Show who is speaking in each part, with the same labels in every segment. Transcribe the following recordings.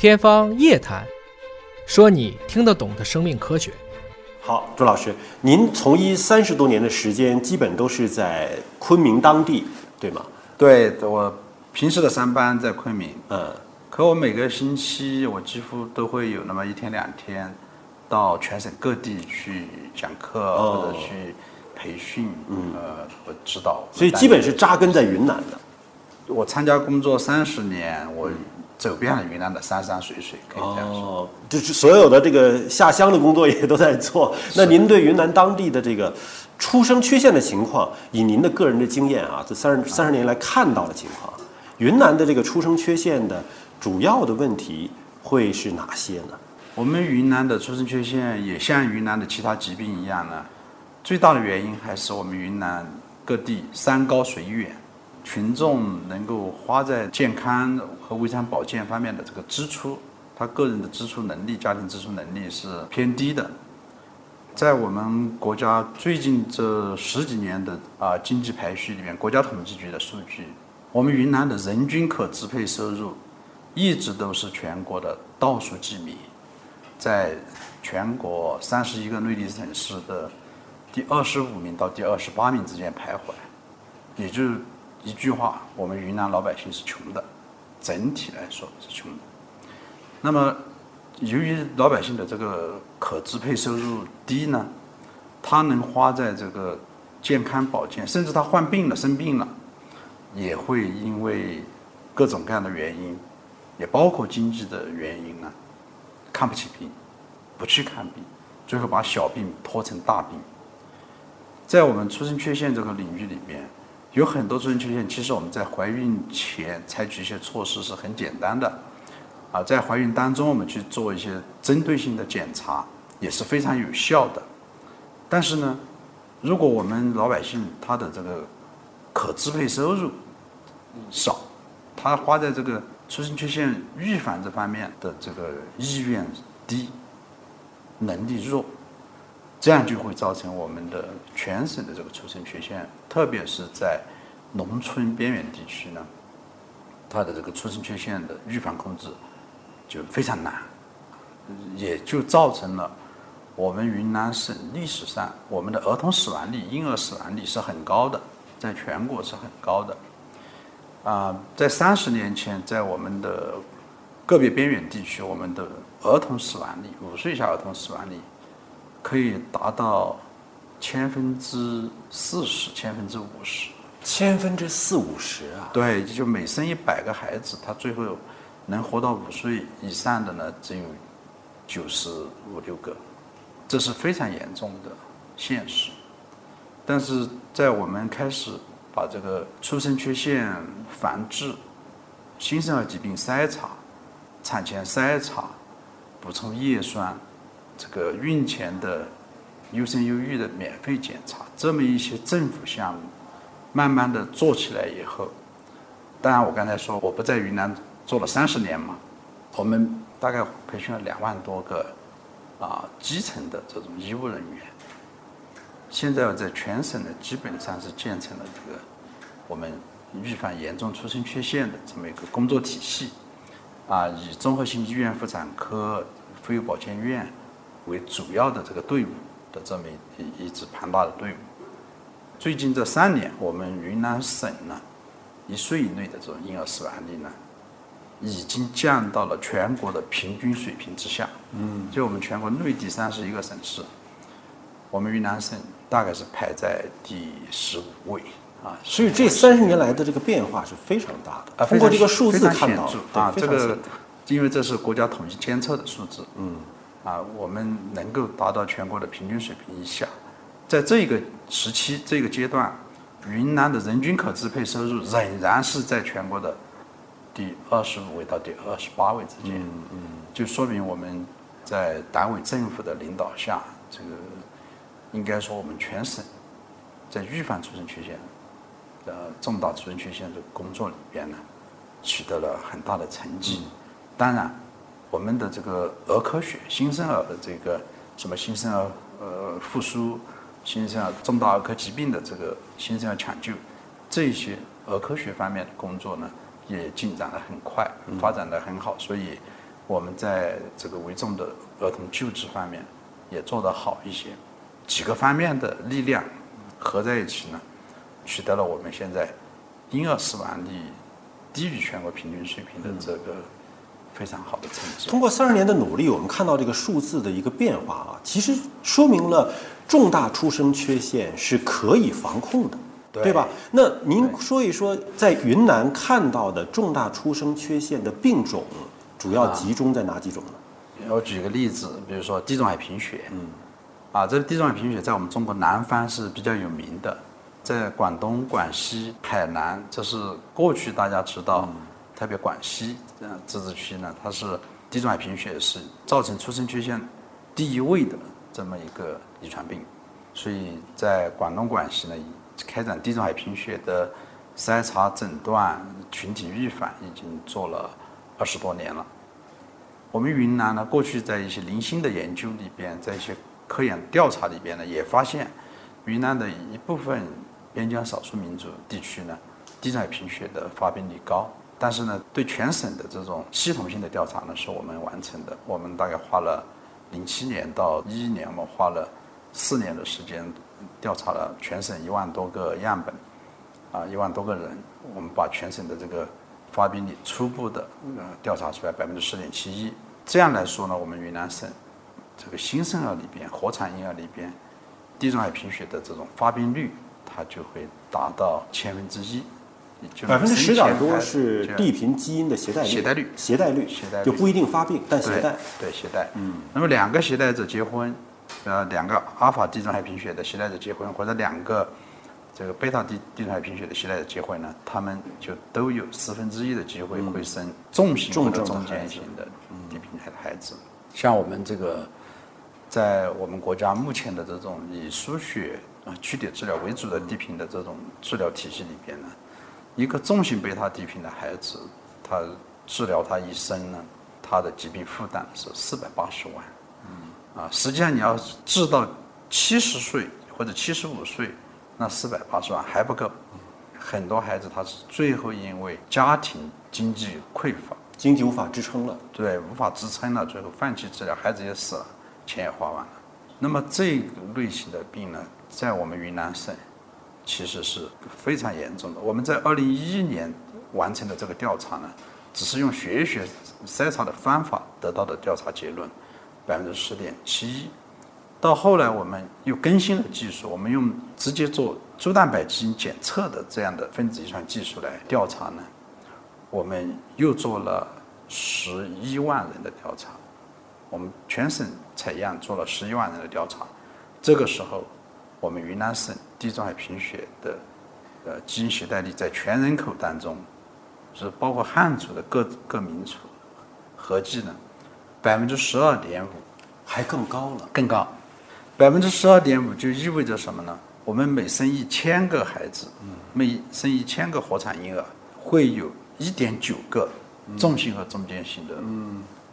Speaker 1: 天方夜谭，说你听得懂的生命科学。
Speaker 2: 好，朱老师，您从医三十多年的时间，基本都是在昆明当地，对吗？
Speaker 3: 对，我平时的三班在昆明，
Speaker 2: 嗯，
Speaker 3: 可我每个星期我几乎都会有那么一天两天，到全省各地去讲课
Speaker 2: 哦
Speaker 3: 或者去培训，呃，我指导。
Speaker 2: 所以基本是扎根在云南的。
Speaker 3: 我参加工作三十年，我走遍了云南的山山水水，可以这样说。
Speaker 2: 哦，就是所有的这个下乡的工作也都在做。那您对云南当地的这个出生缺陷的情况，以您的个人的经验啊，这三十三十年来看到的情况，云南的这个出生缺陷的主要的问题会是哪些呢？
Speaker 3: 我们云南的出生缺陷也像云南的其他疾病一样呢，最大的原因还是我们云南各地山高水远，群众能够花在健康和卫生保健方面的这个支出，他个人的支出能力、家庭支出能力是偏低的。在我们国家最近这十几年的啊经济排序里面，国家统计局的数据，我们云南的人均可支配收入一直都是全国的倒数几名。在全国三十一个内地省市的第二十五名到第二十八名之间徘徊，也就一句话，我们云南老百姓是穷的，整体来说是穷的。那么，由于老百姓的这个可支配收入低呢，他能花在这个健康保健，甚至他患病了、生病了，也会因为各种各样的原因，也包括经济的原因呢，看不起病，不去看病，最后把小病拖成大病。在我们出生缺陷这个领域里面，有很多出生缺陷，其实我们在怀孕前采取一些措施是很简单的，啊，在怀孕当中我们去做一些针对性的检查也是非常有效的。但是呢，如果我们老百姓他的这个可支配收入少，他花在这个出生缺陷预防这方面的这个意愿低，能力弱，这样就会造成我们的全省的这个出生缺陷，特别是在农村边远地区呢，它的这个出生缺陷的预防控制就非常难，也就造成了我们云南省历史上我们的儿童死亡率、婴儿死亡率是很高的，在全国是很高的。啊、在三十年前，在我们的个别边远地区，我们的儿童死亡率，五岁以下儿童死亡率可以达到千分之四十、千分之五十。
Speaker 2: 千分之四五十啊！
Speaker 3: 对，就每生一百个孩子，他最后能活到五岁以上的呢，只有九十五六个，这是非常严重的现实。但是在我们开始把这个出生缺陷防治、新生儿疾病筛查、产前筛查、补充叶酸、这个孕前的优生优育的免费检查这么一些政府项目，慢慢的做起来以后，当然我刚才说我不在云南做了三十年嘛，我们大概培训了两万多个啊基层的这种医务人员，现在在全省呢基本上是建成了这个我们预防严重出生缺陷的这么一个工作体系，啊，以综合性医院妇产科、妇幼保健院为主要的这个队伍的这么一一支庞大的队伍。最近这三年，我们云南省呢，一岁以内的这种婴儿死亡率呢，已经降到了全国的平均水平之下。嗯，就我们全国内地三十一个省市，我们云南省大概是排在第十五位啊。
Speaker 2: 所以这三十年来的这个变化是非常大的。
Speaker 3: 啊，
Speaker 2: 通过这个数字看到
Speaker 3: 啊，这个因为这是国家统计监测的数字，嗯，啊，我们能够达到全国的平均水平以下，在这个时期这个阶段，云南的人均可支配收入仍然是在全国的第二十五位到第二十八位之间，嗯嗯，就说明我们在党委政府的领导下，这个应该说我们全省在预防出生缺陷呃重大出生缺陷的工作里边呢，取得了很大的成绩。当然，我们的这个儿科学、新生儿的这个什么新生儿呃复苏、新生儿重大儿科疾病的这个新生儿抢救，这些儿科学方面的工作呢，也进展得很快，发展的很好。所以，我们在这个危重的儿童救治方面也做得好一些，几个方面的力量合在一起呢，取得了我们现在婴儿死亡率低于全国平均水平的这个非常好的成绩。
Speaker 2: 通过三十年的努力，我们看到这个数字的一个变化啊，其实说明了重大出生缺陷是可以防控的，
Speaker 3: 对
Speaker 2: 吧？那您说一说，在云南看到的重大出生缺陷的病种，主要集中在哪几种呢？
Speaker 3: 我举个例子，比如说地中海贫血，嗯，啊，这个地中海贫血在我们中国南方是比较有名的，在广东、广西、海南，这是过去大家知道，特别广西这样自治区呢，它是地中海贫血是造成出生缺陷第一位的这么一个遗传病，所以在广东、广西呢，开展地中海贫血的筛查、诊断、群体预防已经做了二十多年了。我们云南呢，过去在一些零星的研究里边，在一些科研调查里边呢，也发现，云南的一部分边疆少数民族地区呢，地中海贫血的发病率高。但是呢，对全省的这种系统性的调查呢，是我们完成的。我们大概花了零七年到一一年，我们花了四年的时间，调查了全省一万多个样本，啊，一万多个人，我们把全省的这个发病率初步的呃调查出来百分之十点七一。这样来说呢，我们云南省这个新生儿里边、活产婴儿里边，地中海贫血的这种发病率，它就会达到千分之一。
Speaker 2: 百分之十点多是地贫基因的携带率，
Speaker 3: 携带率。
Speaker 2: 携带率，
Speaker 3: 携带率。
Speaker 2: 就不一定发病，但携带。
Speaker 3: 对携带，嗯，那么两个携带者结婚，呃，两个阿尔法地中海贫血的携带者结婚，或者两个这个贝塔地地中海贫血的携带者结婚呢，他们就都有四分之一的机会会生重型或者
Speaker 2: 重症的
Speaker 3: 中间型的地贫海的孩子。像我们这个，在我们国家目前的这种以输血啊躯体治疗为主的地贫的这种治疗体系里边呢，一个重型贝塔低贫的孩子，他治疗他一生呢，他的疾病负担是四百八十万。啊，实际上你要治到七十岁或者七十五岁，那四百八十万还不够。很多孩子他是最后因为家庭经济匮乏，
Speaker 2: 经济无法支撑了。
Speaker 3: 对，无法支撑了，最后放弃治疗，孩子也死了，钱也花完了。那么这个类型的病呢，在我们云南省其实是非常严重的。我们在二零一一年完成的这个调查呢，只是用血液学筛查的方法得到的调查结论，百分之十点七一。到后来我们又更新了技术，我们用直接做猪蛋白基因检测的这样的分子遗传技术来调查呢，我们又做了十一万人的调查，我们全省采样做了十一万人的调查。这个时候，我们云南省地中海贫血的呃基因携带率在全人口当中，就是包括汉族的各各民族合计呢，百分之十二点五
Speaker 2: 还更高了。
Speaker 3: 更高。百分之十二点五就意味着什么呢？我们每生一千个孩子，每生一千个活产婴儿，会有一点九个重型和中间型的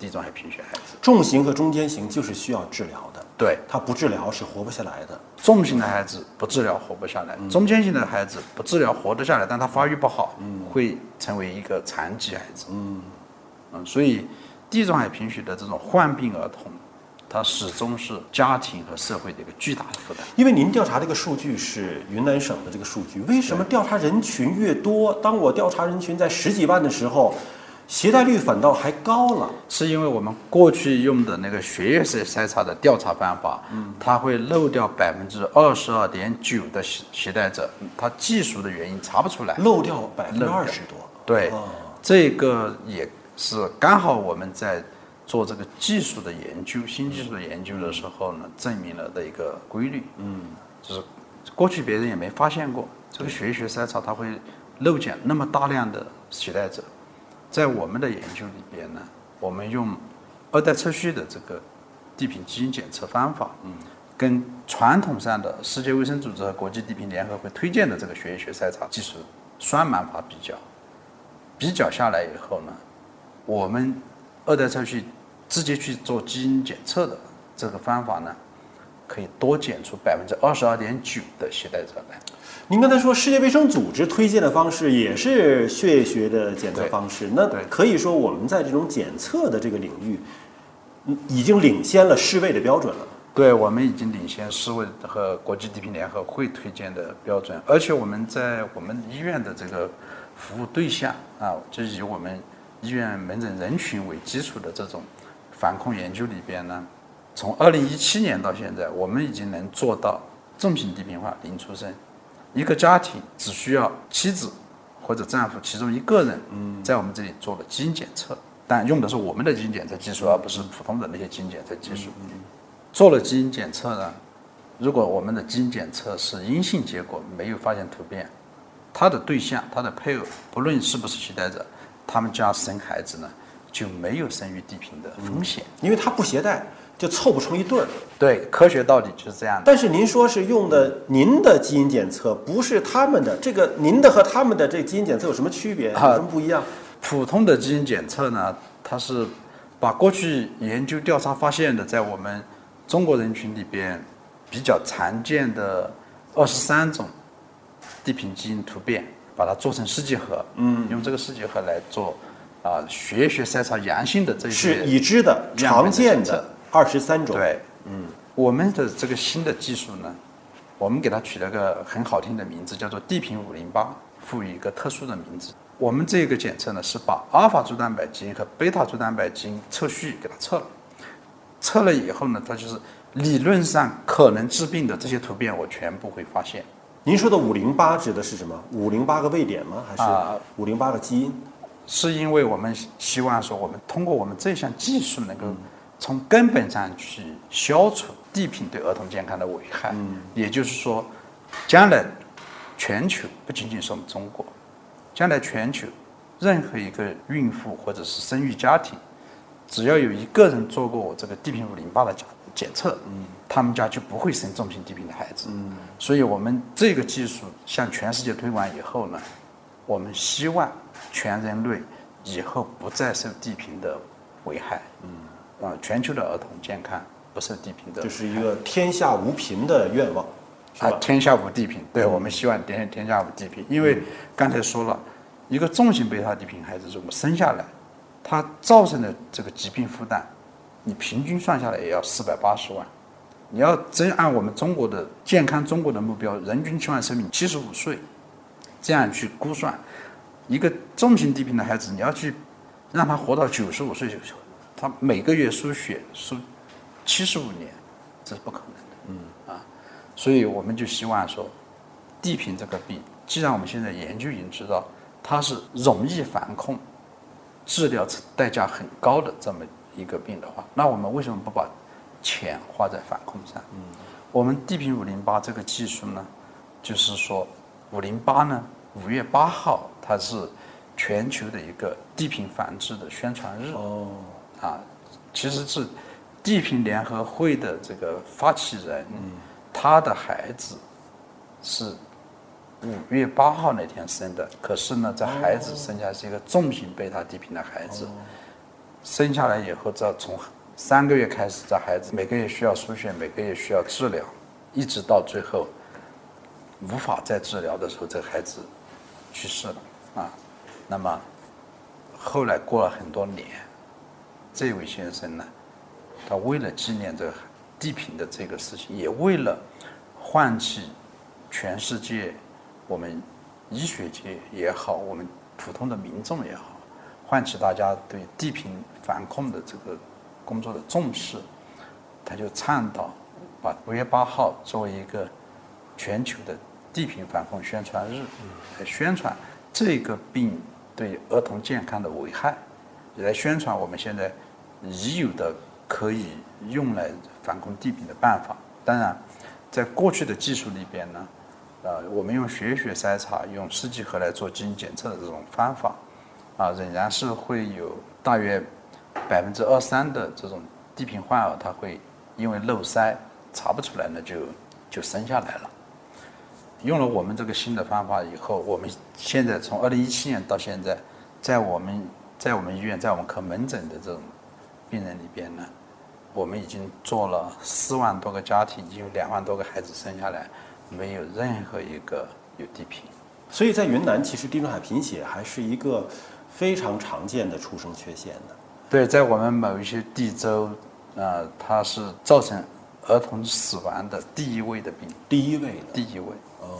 Speaker 3: 地中海贫血孩子。
Speaker 2: 重型和中间型就是需要治疗的，
Speaker 3: 对，
Speaker 2: 他不治疗是活不下来的。
Speaker 3: 重型的孩子不治疗活不下来，中间型的孩子不治疗活得下来，但他发育不好，会成为一个残疾孩子。嗯，所以地中海贫血的这种患病儿童，他始终是家庭和社会的一个巨大的负担。
Speaker 2: 因为您调查这个数据是云南省的这个数据，为什么调查人群越多，当我调查人群在十几万的时候，携带率反倒还高了？
Speaker 3: 是因为我们过去用的那个血液筛筛查的调查方法，嗯它会漏掉百分之二十二点九的携携带者，它技术的原因查不出来。
Speaker 2: 漏掉百分之二十多。
Speaker 3: 对
Speaker 2: 哦，
Speaker 3: 这个也是刚好我们在做这个技术的研究、新技术的研究的时候呢，证明了的一个规律。嗯，就是过去别人也没发现过，这个血液学筛查它会漏检那么大量的携带者。在我们的研究里边呢，我们用二代测序的这个地贫基因检测方法，嗯，跟传统上的世界卫生组织和国际地平联合会推荐的这个血液学筛查技术双盲法比较，比较下来以后呢，我们二代测序直接去做基因检测的这个方法呢，可以多检出百分之二十二点九的携带者来。
Speaker 2: 您刚才说世界卫生组织推荐的方式也是血液学的检测方式，那可以说我们在这种检测的这个领域，嗯已经领先了世卫的标准了。
Speaker 3: 对，我们已经领先世卫和国际地平联合会推荐的标准，而且我们在我们医院的这个服务对象啊，就以我们医院门诊人群为基础的这种防控研究里边呢，从二零一七年到现在，我们已经能做到重型低频化零出生，一个家庭只需要妻子或者丈夫其中一个人，在我们这里做了基因检测，但用的是我们的基因检测技术，而不是普通的那些基因检测技术。做了基因检测呢，如果我们的基因检测是阴性结果，没有发现突变，他的对象、他的配偶，不论是不是携带者，他们家生孩子呢就没有生育地贫的风险。
Speaker 2: 因为他不携带，就凑不成一对儿。
Speaker 3: 对，科学道理就是这样的。
Speaker 2: 但是您说是用的您的基因检测，不是他们的，这个您的和他们的这基因检测有什么区别？有
Speaker 3: 啊
Speaker 2: 什么不一样？
Speaker 3: 普通的基因检测呢，它是把过去研究调查发现的，在我们中国人群里边比较常见的二十三种地贫基因突变，把它做成试剂盒，嗯，用这个试剂盒来做啊、血液学筛查阳性的这些
Speaker 2: 是已知的、常见的二十三种。
Speaker 3: 对，嗯，我们的这个新的技术呢，我们给它取了个很好听的名字，叫做地平五零八，赋予一个特殊的名字。我们这个检测呢，是把阿尔法珠蛋白基因和贝塔珠蛋白基因测序给它测了，测了以后呢，它就是理论上可能治病的这些突变，我全部会发现。
Speaker 2: 您说的五零八指的是什么？五零八个位点吗？还是
Speaker 3: 啊
Speaker 2: 五零八个基因？
Speaker 3: 是因为我们希望说，我们通过我们这项技术，能够从根本上去消除地贫对儿童健康的危害。也就是说，将来全球不仅仅是我们中国，将来全球任何一个孕妇或者是生育家庭，只要有一个人做过我这个地贫五零八的检检测，他们家就不会生重型地贫的孩子。所以我们这个技术向全世界推广以后呢，我们希望全人类以后不再受地贫的危害，嗯，啊，全球的儿童健康不受地贫的，
Speaker 2: 就是一个天下无贫的愿望，
Speaker 3: 啊天下无地贫。对，我们希望天天下无地贫，因为刚才说了，一个重型贝塔地贫孩子如果生下来，他造成的这个疾病负担，你平均算下来也要四百八十万。你要真按我们中国的健康中国的目标，人均期望寿命七十五岁，这样去估算，一个重型地贫的孩子，你要去让他活到九十五岁，他每个月输血输七十五年，这是不可能的。嗯啊，所以我们就希望说，地贫这个病，既然我们现在研究已经知道它是容易防控，治疗代价很高的这么一个病的话，那我们为什么不把钱花在防控上？嗯，我们地贫五零八这个技术呢，就是说五零八呢，五月八号它是全球的一个地贫防治的宣传日。
Speaker 2: 哦，
Speaker 3: 啊，其实是地贫联合会的这个发起人，他的孩子是五月八号那天生的，可是呢，这孩子生下来是一个重型贝塔地贫的孩子，生下来以后，这从三个月开始，这孩子每个月需要输血，每个月需要治疗，一直到最后无法再治疗的时候，这个孩子去世了。啊。那么后来过了很多年，这位先生呢，他为了纪念这个地贫的这个事情，也为了唤起全世界我们医学界也好，我们普通的民众也好，唤起大家对地贫防控的这个工作的重视，他就倡导把五月八号作为一个全球的地贫防控宣传日，来宣传这个病对儿童健康的危害，来宣传我们现在已有的可以用来防控地贫的办法。当然，在过去的技术里边呢，呃，我们用血液学筛查、用试剂盒来做基因检测的这种方法，啊，仍然是会有大约百分之二三的这种地贫患儿，他会因为漏筛查不出来呢，就就生下来了。用了我们这个新的方法以后，我们现在从二零一七年到现在，在我们在我们医院，在我们科门诊的这种病人里边呢，我们已经做了四万多个家庭，已经有两万多个孩子生下来，没有任何一个有地贫。
Speaker 2: 所以在云南，其实地中海贫血还是一个非常常见的出生缺陷的。
Speaker 3: 对，在我们某一些地州，呃，它是造成儿童死亡的第一位的病，
Speaker 2: 第一位的。
Speaker 3: 第一位。
Speaker 2: 哦，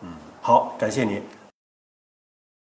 Speaker 2: 嗯好，感谢您。